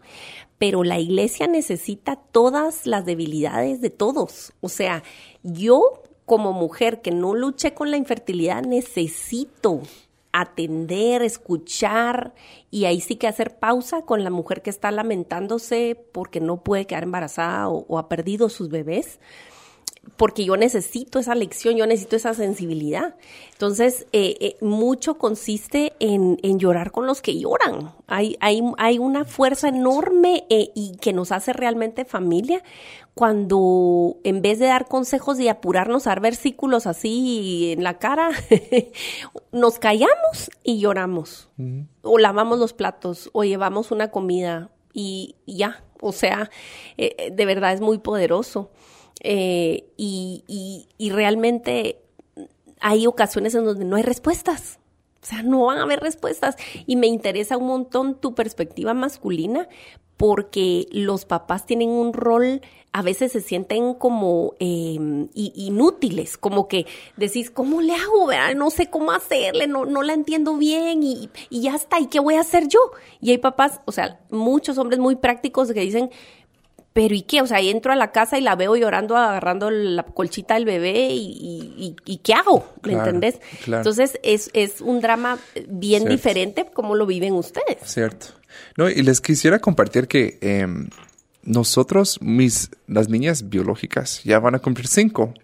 pero la iglesia necesita todas las debilidades de todos. O sea, yo como mujer que no luche con la infertilidad necesito atender, escuchar y ahí sí que hacer pausa con la mujer que está lamentándose porque no puede quedar embarazada o ha perdido sus bebés porque yo necesito esa lección, yo necesito esa sensibilidad. Entonces, eh, eh, mucho consiste en, llorar con los que lloran. Hay, hay, hay una fuerza enorme eh, y que nos hace realmente familia cuando en vez de dar consejos y apurarnos a dar versículos así en la cara, nos callamos y lloramos. O lavamos los platos o llevamos una comida y ya. O sea, de verdad es muy poderoso. Eh, y, y, realmente hay ocasiones en donde no hay respuestas. O sea, no van a haber respuestas. Y me interesa un montón tu perspectiva masculina porque los papás tienen un rol, a veces se sienten como em, inútiles, como que decís, ¿cómo le hago? No sé cómo hacerle, no, no la entiendo bien y, y ya está, ¿y qué voy a hacer yo? Y hay papás, o sea, muchos hombres muy prácticos que dicen, pero ¿y qué? O sea, entro a la casa y la veo llorando, agarrando la colchita del bebé y, y, ¿qué hago? ¿Me entendés? Entonces es, es un drama bien diferente como lo viven ustedes. Cierto. No, y les quisiera compartir que em, nosotros, mis, las niñas biológicas, ya van a cumplir cinco.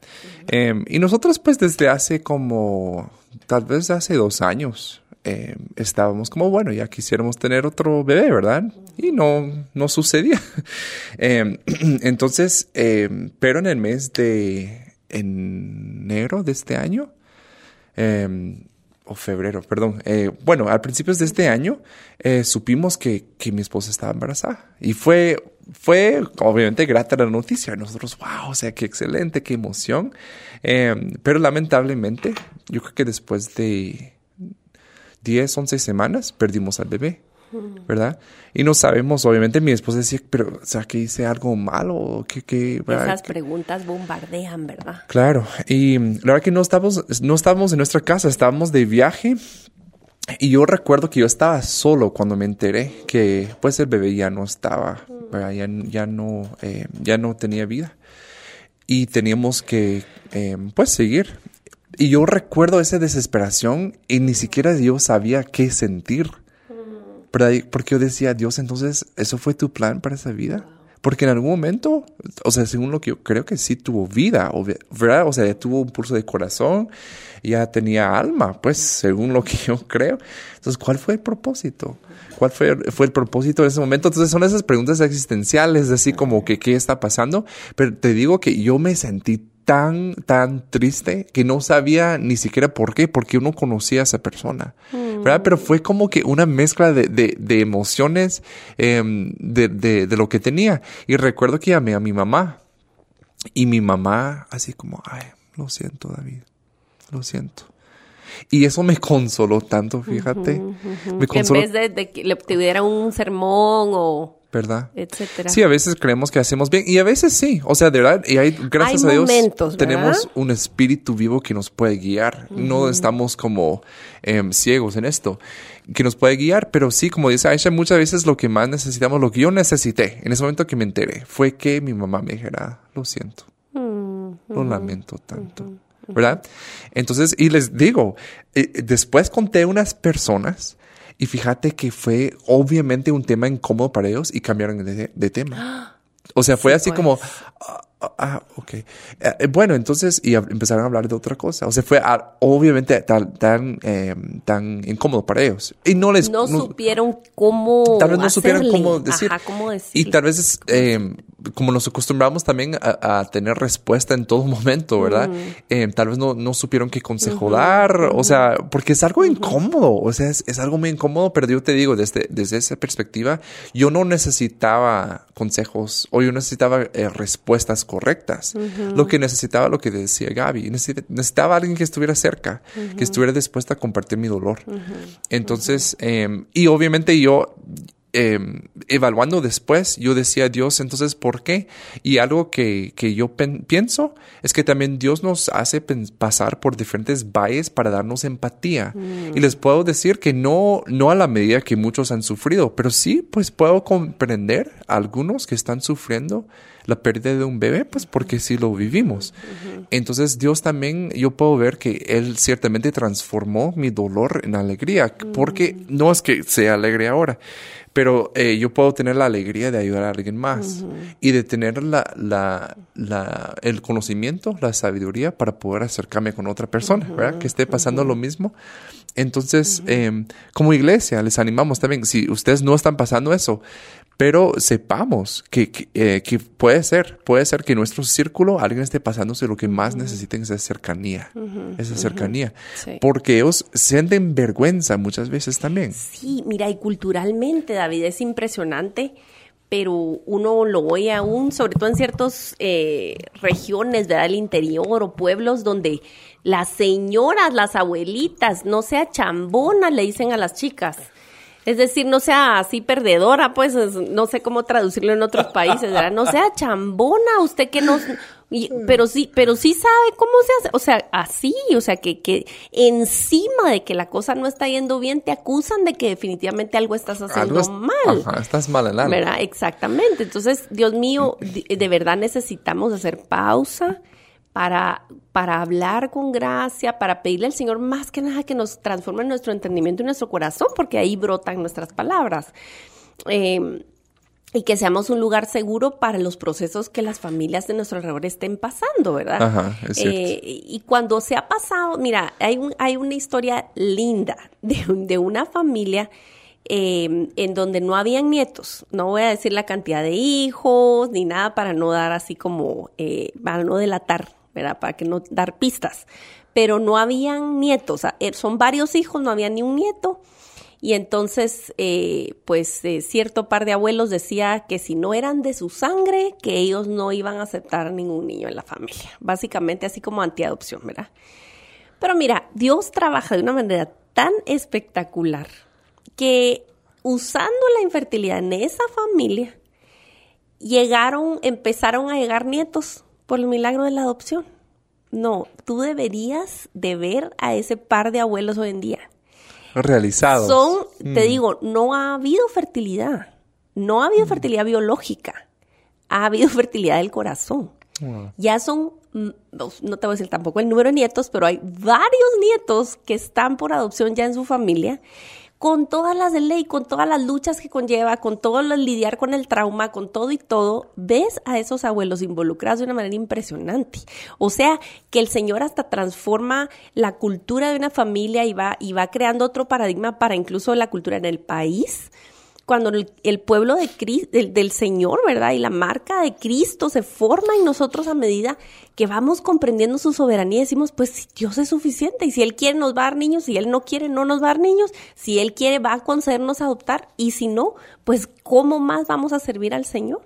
Em, y nosotros, pues, desde hace como, tal vez hace dos años, eh, estábamos como, bueno, ya quisiéramos tener otro bebé, ¿verdad? Y no, no sucedía. Eh, entonces, eh, pero en el mes de enero de este año, o febrero, perdón, bueno, a principios de este año, supimos que, que mi esposa estaba embarazada. Y fue, fue obviamente grata la noticia. Nosotros, wow, o sea, qué excelente, qué emoción. pero lamentablemente, yo creo que después de 10, 11 semanas perdimos al bebé, ¿verdad? Y no sabemos, obviamente mi esposa decía, pero, o sea, que hice algo malo, que, que, Esas preguntas bombardean, ¿verdad? Claro, y la verdad que no estábamos, no estábamos en nuestra casa, estábamos de viaje. Y yo recuerdo que yo estaba solo cuando me enteré que pues el bebé ya no estaba, ya, ya, no, eh, ya no tenía vida. Y teníamos que eh, pues seguir. Y yo recuerdo esa desesperación y ni siquiera yo sabía qué sentir. Porque yo decía, Dios, entonces, ¿eso fue tu plan para esa vida? Porque en algún momento, o sea, según lo que yo creo que sí tuvo vida, ¿verdad? O sea, ya tuvo un pulso de corazón, ya tenía alma, pues, según lo que yo creo. Entonces, ¿cuál fue el propósito? ¿Cuál fue, fue el propósito en ese momento? Entonces, son esas preguntas existenciales, así como que, ¿qué está pasando? Pero te digo que yo me sentí tan, tan triste que no sabía ni siquiera por qué, porque uno conocía a esa persona, ¿verdad? Pero fue como que una mezcla de, de, de emociones em, de, de, de, lo que tenía. Y recuerdo que llamé a mi mamá y mi mamá así como, ay, lo siento David, lo siento. Y eso me consoló tanto, fíjate. Me consoló. En vez de, que le tuviera un sermón o ¿verdad? Etcétera. Sí, a veces creemos que hacemos bien y a veces sí. O sea, de verdad, y hay, gracias a Dios, tenemos un espíritu vivo que nos puede guiar. No estamos como em, ciegos en esto, que nos puede guiar, pero sí, como dice Aisha, muchas veces lo que más necesitamos, lo que yo necesité en ese momento que me enteré, fue que mi mamá me dijera, lo siento, lo lamento tanto. ¿Verdad? Entonces, y les digo, eh, después conté unas personas y fíjate que fue obviamente un tema incómodo para ellos y cambiaron de, tema. O sea, fue así como, pues. ah, ok. Eh, eh, bueno, entonces, y empezaron a hablar de otra cosa. O sea, fue obviamente tan, tan, em, tan incómodo para ellos. Y no les... No, supieron cómo Tal vez no supieron cómo decir. Y tal vez, em, como nos acostumbramos también a, tener respuesta en todo momento, ¿verdad? Em, tal vez no, no supieron qué consejo dar. O sea, porque es algo incómodo. O sea, es, es, algo muy incómodo, pero yo te digo, desde, desde esa perspectiva, yo no necesitaba consejos o yo necesitaba eh, respuestas correctas. Lo que necesitaba, lo que decía Gaby, necesitaba alguien que estuviera cerca, que estuviera dispuesta a compartir mi dolor. Entonces, em, y obviamente yo Em, evaluando después, yo decía, Dios, entonces, ¿por qué? Y algo que, que yo pienso es que también Dios nos hace pasar por diferentes valles para darnos empatía. Y les puedo decir que no, no a la medida que muchos han sufrido, pero sí, pues puedo comprender a algunos que están sufriendo la pérdida de un bebé, pues porque sí lo vivimos. Entonces Dios también, yo puedo ver que Él ciertamente transformó mi dolor en alegría, porque no es que sea alegre ahora, pero eh, yo puedo tener la alegría de ayudar a alguien más y de tener la, la, la, el conocimiento, la sabiduría para poder acercarme con otra persona, ¿verdad? Que esté pasando lo mismo. Entonces, em, como iglesia, les animamos también, si ustedes no están pasando eso, pero sepamos que, que, eh, puede ser, puede ser que en nuestro círculo alguien esté pasándose lo que más necesiten es esa cercanía, esa cercanía, porque ellos sienten vergüenza muchas veces también. Sí, mira, y culturalmente, David, es impresionante pero uno lo oye aún, sobre todo en ciertas eh, regiones del interior o pueblos donde las señoras, las abuelitas, no sea chambona, le dicen a las chicas. Es decir, no sea así perdedora, pues no sé cómo traducirlo en otros países, ¿verdad? No sea chambona, usted que no... pero sí, pero sí sabe cómo se hace. O sea, así, o sea, que, que encima de que la cosa no está yendo bien, te acusan de que definitivamente algo estás haciendo mal. Ajá, estás mal en algo. ¿Verdad? Exactamente. Entonces, Dios mío, de verdad necesitamos hacer pausa para, para hablar con gracia, para pedirle al Señor más que nada que nos transforme nuestro entendimiento y nuestro corazón, porque ahí brotan nuestras palabras. Em, y que seamos un lugar seguro para los procesos que las familias de nuestro alrededor estén pasando, ¿verdad? Ajá, es cierto. Eh, y cuando se ha pasado, mira, hay, un, hay una historia linda de, de una familia em, en donde no habían nietos. No voy a decir la cantidad de hijos ni nada para no dar así como, eh, para no delatar para que no dar pistas. Pero no habían nietos, er, son varios hijos, no había ni un nieto. Y entonces, eh, pues eh, cierto par de abuelos decía que si no eran de su sangre, que ellos no iban a aceptar ningún niño en la familia. Básicamente así como antiadopción, ¿verdad? Pero mira, Dios trabaja de una manera tan espectacular que usando la infertilidad en esa familia, llegaron, empezaron a llegar nietos por el milagro de la adopción. No, tú deberías de ver a ese par de abuelos hoy en día. Realizados. Son, te mm. digo, no ha habido fertilidad. No ha habido mm. fertilidad biológica. Ha habido fertilidad del corazón. Ya son, mm, no te voy a decir tampoco el número de nietos, pero hay varios nietos que están por adopción ya en su familia con todas las de ley, con todas las luchas que conlleva, con todo lo lidiar con el trauma, con todo y todo, ves a esos abuelos involucrados de una manera impresionante. O sea, que el Señor hasta transforma la cultura de una familia y va, y va creando otro paradigma para incluso la cultura en el país cuando el, pueblo de del, del, Señor, ¿verdad? Y la marca de Cristo se forma en nosotros a medida que vamos comprendiendo su soberanía, decimos, pues Dios es suficiente y si Él quiere nos va a dar niños, si Él no quiere no nos va a dar niños, si Él quiere va a concedernos adoptar y si no, pues ¿cómo más vamos a servir al Señor?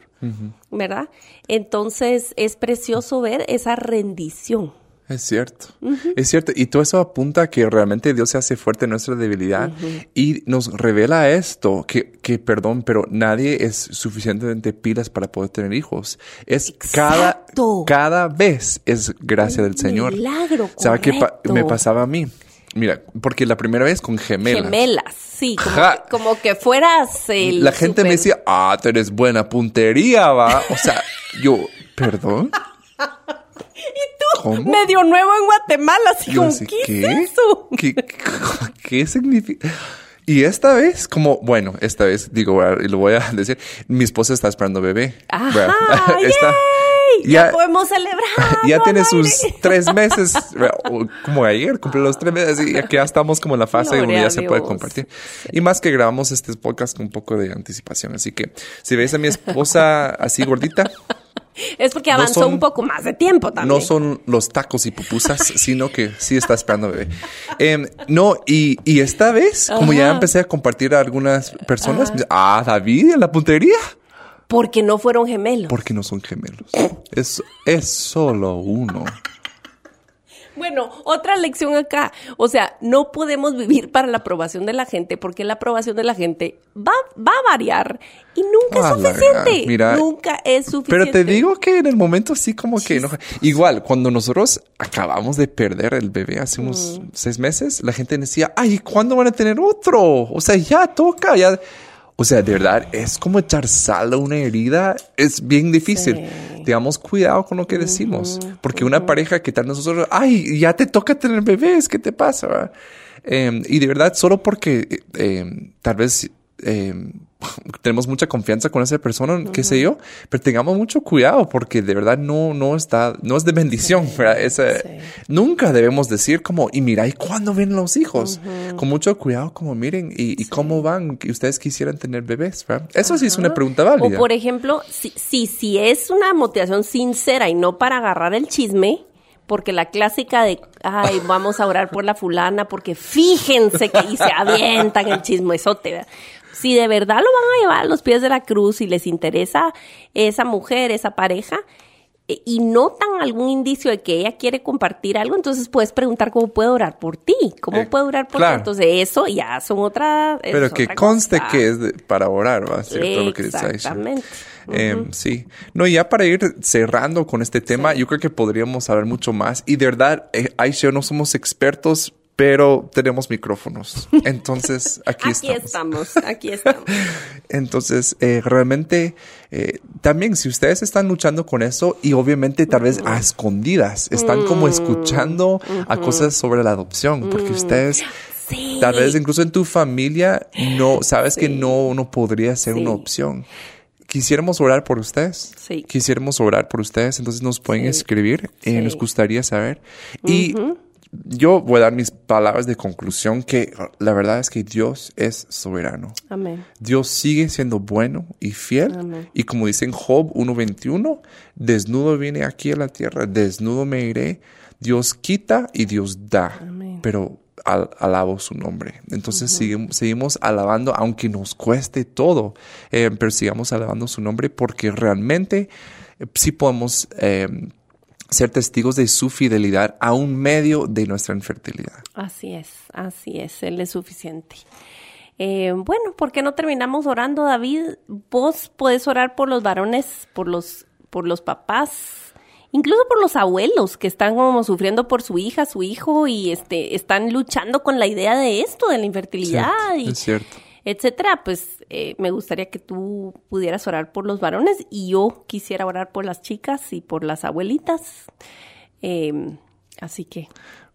¿Verdad? Entonces es precioso ver esa rendición. Es cierto, es cierto. Y todo eso apunta a que realmente Dios se hace fuerte en nuestra debilidad y nos revela esto, que, que, perdón, pero nadie es suficientemente pilas para poder tener hijos. Es cada, cada vez es gracia del Señor. Milagro, ¿Sabe qué me pasaba a mí? Mira, porque la primera vez con gemelas. Gemelas, sí, como, que, como que, fueras el. La gente me decía, ah, tú eres buena puntería, va. O sea, yo, perdón. Tú, medio nuevo en Guatemala, así como, ¿qué, es eso? ¿Qué, ¿Qué, significa? Y esta vez, como, bueno, esta vez, digo, y lo voy a decir, mi esposa está esperando bebé. Ajá, Ya, podemos celebrar. Ya tiene sus tres meses, como ayer, cumple los tres meses y ya estamos como en la fase donde ya se puede compartir. Y más que grabamos este podcast con un poco de anticipación. Así que si veis a mi esposa así gordita, es porque avanzó un poco más de tiempo también. No son los tacos y pupusas, sino que sí está esperando bebé. Em, no, y, y, esta vez, como ya empecé a compartir a algunas personas, ah, David en la puntería. Porque no fueron gemelos. Porque no son gemelos. Es, es solo uno. Bueno, otra lección acá. O sea, no podemos vivir para la aprobación de la gente porque la aprobación de la gente va, va a variar y nunca es suficiente. Mira, nunca es suficiente. Pero te digo que en el momento sí como que no. Igual, cuando nosotros acabamos de perder el bebé hace unos mm. seis meses, la gente decía, ay, ¿cuándo van a tener otro? O sea, ya toca, ya o sea, de verdad, es como echar sal a una herida. Es bien difícil. Tengamos cuidado con lo que decimos. porque una pareja que tal nosotros, ay, ya te toca tener bebés, ¿qué te pasa? Em, y de verdad, solo porque em, tal vez em, tenemos mucha confianza con esa persona, qué sé yo, pero tengamos mucho cuidado porque de verdad no, no está, no es de bendición, Nunca debemos decir como, y mira, ¿y cuándo vienen los hijos? Con mucho cuidado, como miren, y, cómo van, que ustedes quisieran tener bebés, Eso sí es una pregunta válida. O por ejemplo, si, si, si es una motivación sincera y no para agarrar el chisme, porque la clásica de, ay, vamos a orar por la fulana, porque fíjense que y se avientan el chismesote, ¿verdad? Si de verdad lo van a llevar a los pies de la cruz y les interesa esa mujer, esa pareja, eh, y notan algún indicio de que ella quiere compartir algo, entonces puedes preguntar cómo puedo orar por ti, cómo eh, puedo orar por ti. Entonces eso ya son otra... Pero que conste que es para orar, ¿va? ¿Cierto? Lo que Exactamente. Eh, sí. No, ya para ir cerrando con este tema, yo creo que podríamos saber mucho más. Y de verdad, eh, Aisha, no somos expertos, pero tenemos micrófonos. Entonces, aquí, aquí estamos. Aquí estamos, Entonces, eh, realmente, eh, también si ustedes están luchando con eso y obviamente tal vez a escondidas, están como mm. escuchando a cosas sobre la adopción, porque mm. ustedes... Tal vez incluso en tu familia no sabes que no, no podría ser una opción quisiéramos orar por ustedes. Sí. Quisiéramos orar por ustedes, entonces nos pueden escribir. eh, nos gustaría saber. Y yo voy a dar mis palabras de conclusión que la verdad es que Dios es soberano. Amén. Dios sigue siendo bueno y fiel. Y como dice en Job 1.21, desnudo viene aquí a la tierra, desnudo me iré. Dios quita y Dios da. Amén. Pero alabo su nombre. Entonces seguimos, alabando, aunque nos cueste todo, eh, pero sigamos alabando su nombre porque realmente eh, sí podemos eh, ser testigos de su fidelidad a un medio de nuestra infertilidad. Así es, así es, Él es suficiente. Eh, bueno, ¿por qué no terminamos orando, David? Vos podés orar por los varones, por los, por los papás, incluso por los abuelos que están como sufriendo por su hija, su hijo y este, están luchando con la idea de esto, de la infertilidad. y, es cierto etcétera, pues eh, me gustaría que tú pudieras orar por los varones y yo quisiera orar por las chicas y por las abuelitas. Em, así que.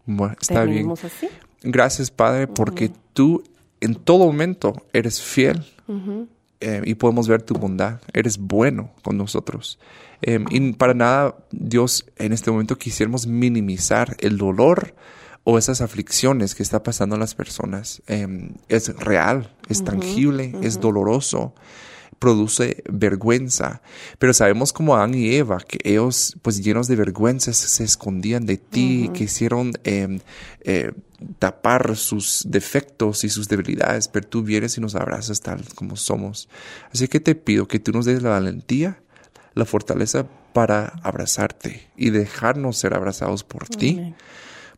Bueno, está bien. Así? Gracias, Padre, porque tú en todo momento eres fiel eh, y podemos ver tu bondad. Eres bueno con nosotros. Em, y para nada, Dios, en este momento quisiéramos minimizar el dolor o esas aflicciones que está pasando a las personas em, es real, es tangible, es doloroso, produce vergüenza. Pero sabemos como Adán y Eva, que ellos, pues llenos de vergüenza, se escondían de ti, quisieron em, eh, tapar sus defectos y sus debilidades, pero tú vienes y nos abrazas tal como somos. Así que te pido que tú nos des la valentía, la fortaleza para abrazarte y dejarnos ser abrazados por ti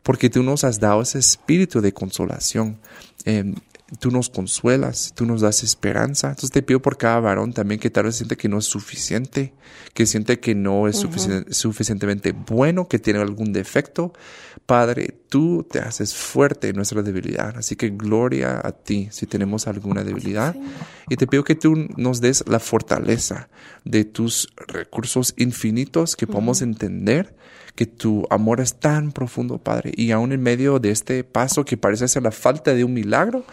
porque tú nos has dado ese espíritu de consolación. Em, tú nos consuelas, tú nos das esperanza. Entonces te pido por cada varón también que tal vez siente que no es suficiente, que siente que no es suficientemente bueno, que tiene algún defecto. Padre, tú te haces fuerte en nuestra debilidad. Así que gloria a ti si tenemos alguna debilidad. Y te pido que tú nos des la fortaleza de tus recursos infinitos que podamos entender que tu amor es tan profundo, Padre, y aún en medio de este paso que parece ser la falta de un milagro,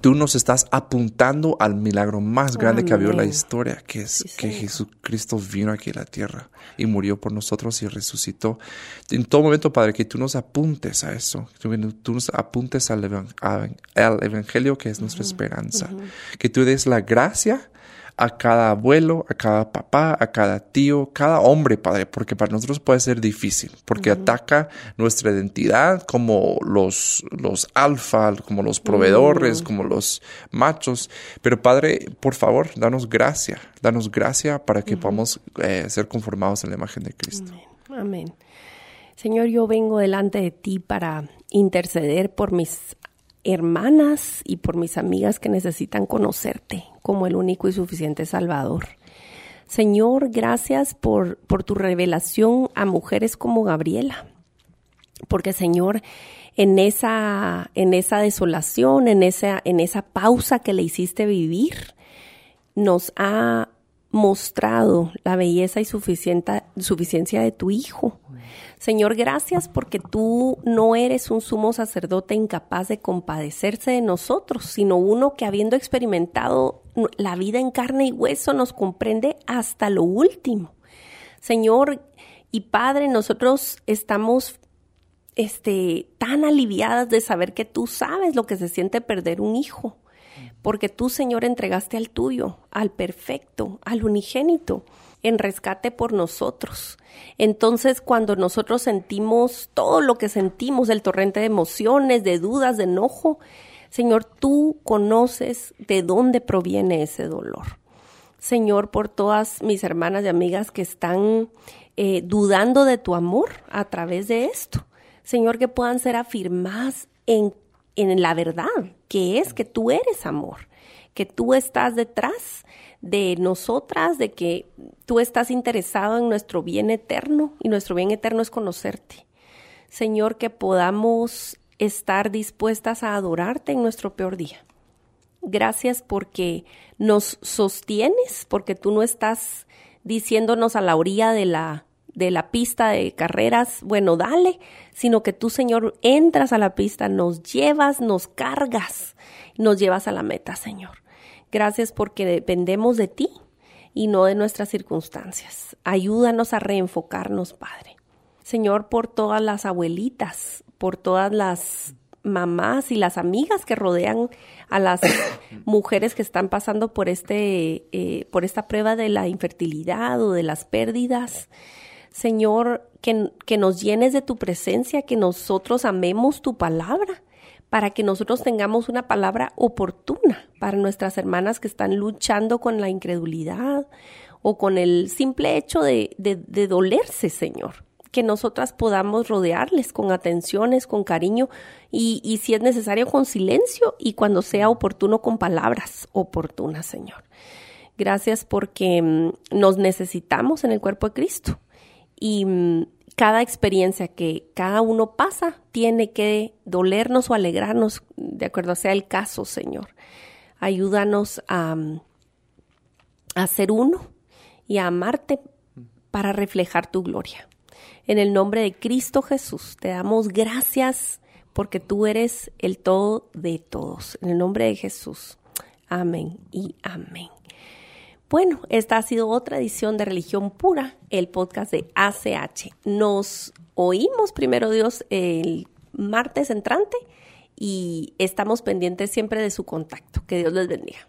tú nos estás apuntando al milagro más grande que ha habido en la historia, que es que Jesucristo vino aquí a la tierra y murió por nosotros y resucitó. En todo momento, Padre, que tú nos apuntes a eso, que tú nos apuntes al, Evangelio que es nuestra esperanza, que tú des la gracia a cada abuelo, a cada papá, a cada tío, cada hombre, Padre, porque para nosotros puede ser difícil, porque ataca nuestra identidad como los, los alfa, como los proveedores, como los machos. Pero Padre, por favor, danos gracia, danos gracia para que podamos eh, ser conformados en la imagen de Cristo. Amén. Señor, yo vengo delante de ti para interceder por mis hermanas y por mis amigas que necesitan conocerte como el único y suficiente Salvador. Señor, gracias por, por tu revelación a mujeres como Gabriela, porque Señor, en esa, en esa desolación, en esa, en esa pausa que le hiciste vivir, nos ha mostrado la belleza y suficiencia de tu Hijo. Señor, gracias porque tú no eres un sumo sacerdote incapaz de compadecerse de nosotros, sino uno que habiendo experimentado la vida en carne y hueso nos comprende hasta lo último. Señor y Padre, nosotros estamos este, tan aliviadas de saber que tú sabes lo que se siente perder un hijo porque tú, Señor, entregaste al tuyo, al perfecto, al unigénito, en rescate por nosotros. Entonces, cuando nosotros sentimos todo lo que sentimos, el torrente de emociones, de dudas, de enojo, Señor, tú conoces de dónde proviene ese dolor. Señor, por todas mis hermanas y amigas que están eh, dudando de tu amor a través de esto. Señor, que puedan ser afirmadas en en la verdad, que es que tú eres amor, que tú estás detrás de nosotras, de que tú estás interesado en nuestro bien eterno y nuestro bien eterno es conocerte. Señor, que podamos estar dispuestas a adorarte en nuestro peor día. Gracias porque nos sostienes, porque tú no estás diciéndonos a la orilla de la de la pista de carreras, bueno, dale, sino que tú, Señor, entras a la pista, nos llevas, nos cargas, nos llevas a la meta, Señor. Gracias porque dependemos de ti y no de nuestras circunstancias. Ayúdanos a reenfocarnos, Padre. Señor, por todas las abuelitas, por todas las mamás y las amigas que rodean a las mujeres que están pasando por este, eh, por esta prueba de la infertilidad o de las pérdidas. Señor, que, que nos llenes de tu presencia, que nosotros amemos tu palabra, para que nosotros tengamos una palabra oportuna para nuestras hermanas que están luchando con la incredulidad o con el simple hecho de, dolerse, Señor. Que nosotras podamos rodearles con atenciones, con cariño y, y si es necesario con silencio y cuando sea oportuno con palabras oportunas, Señor. Gracias porque mm, nos necesitamos en el cuerpo de Cristo y mm, cada experiencia que cada uno pasa tiene que dolernos o alegrarnos, de acuerdo sea el caso, Señor. Ayúdanos a, mm, a ser uno y a amarte para reflejar tu gloria. En el nombre de Cristo Jesús, te damos gracias porque tú eres el todo de todos. En el nombre de Jesús. Amén y amén. Bueno, esta ha sido otra edición de Religión Pura, el podcast de ACH. Nos oímos, primero Dios, el martes entrante y estamos pendientes siempre de su contacto. Que Dios les bendiga.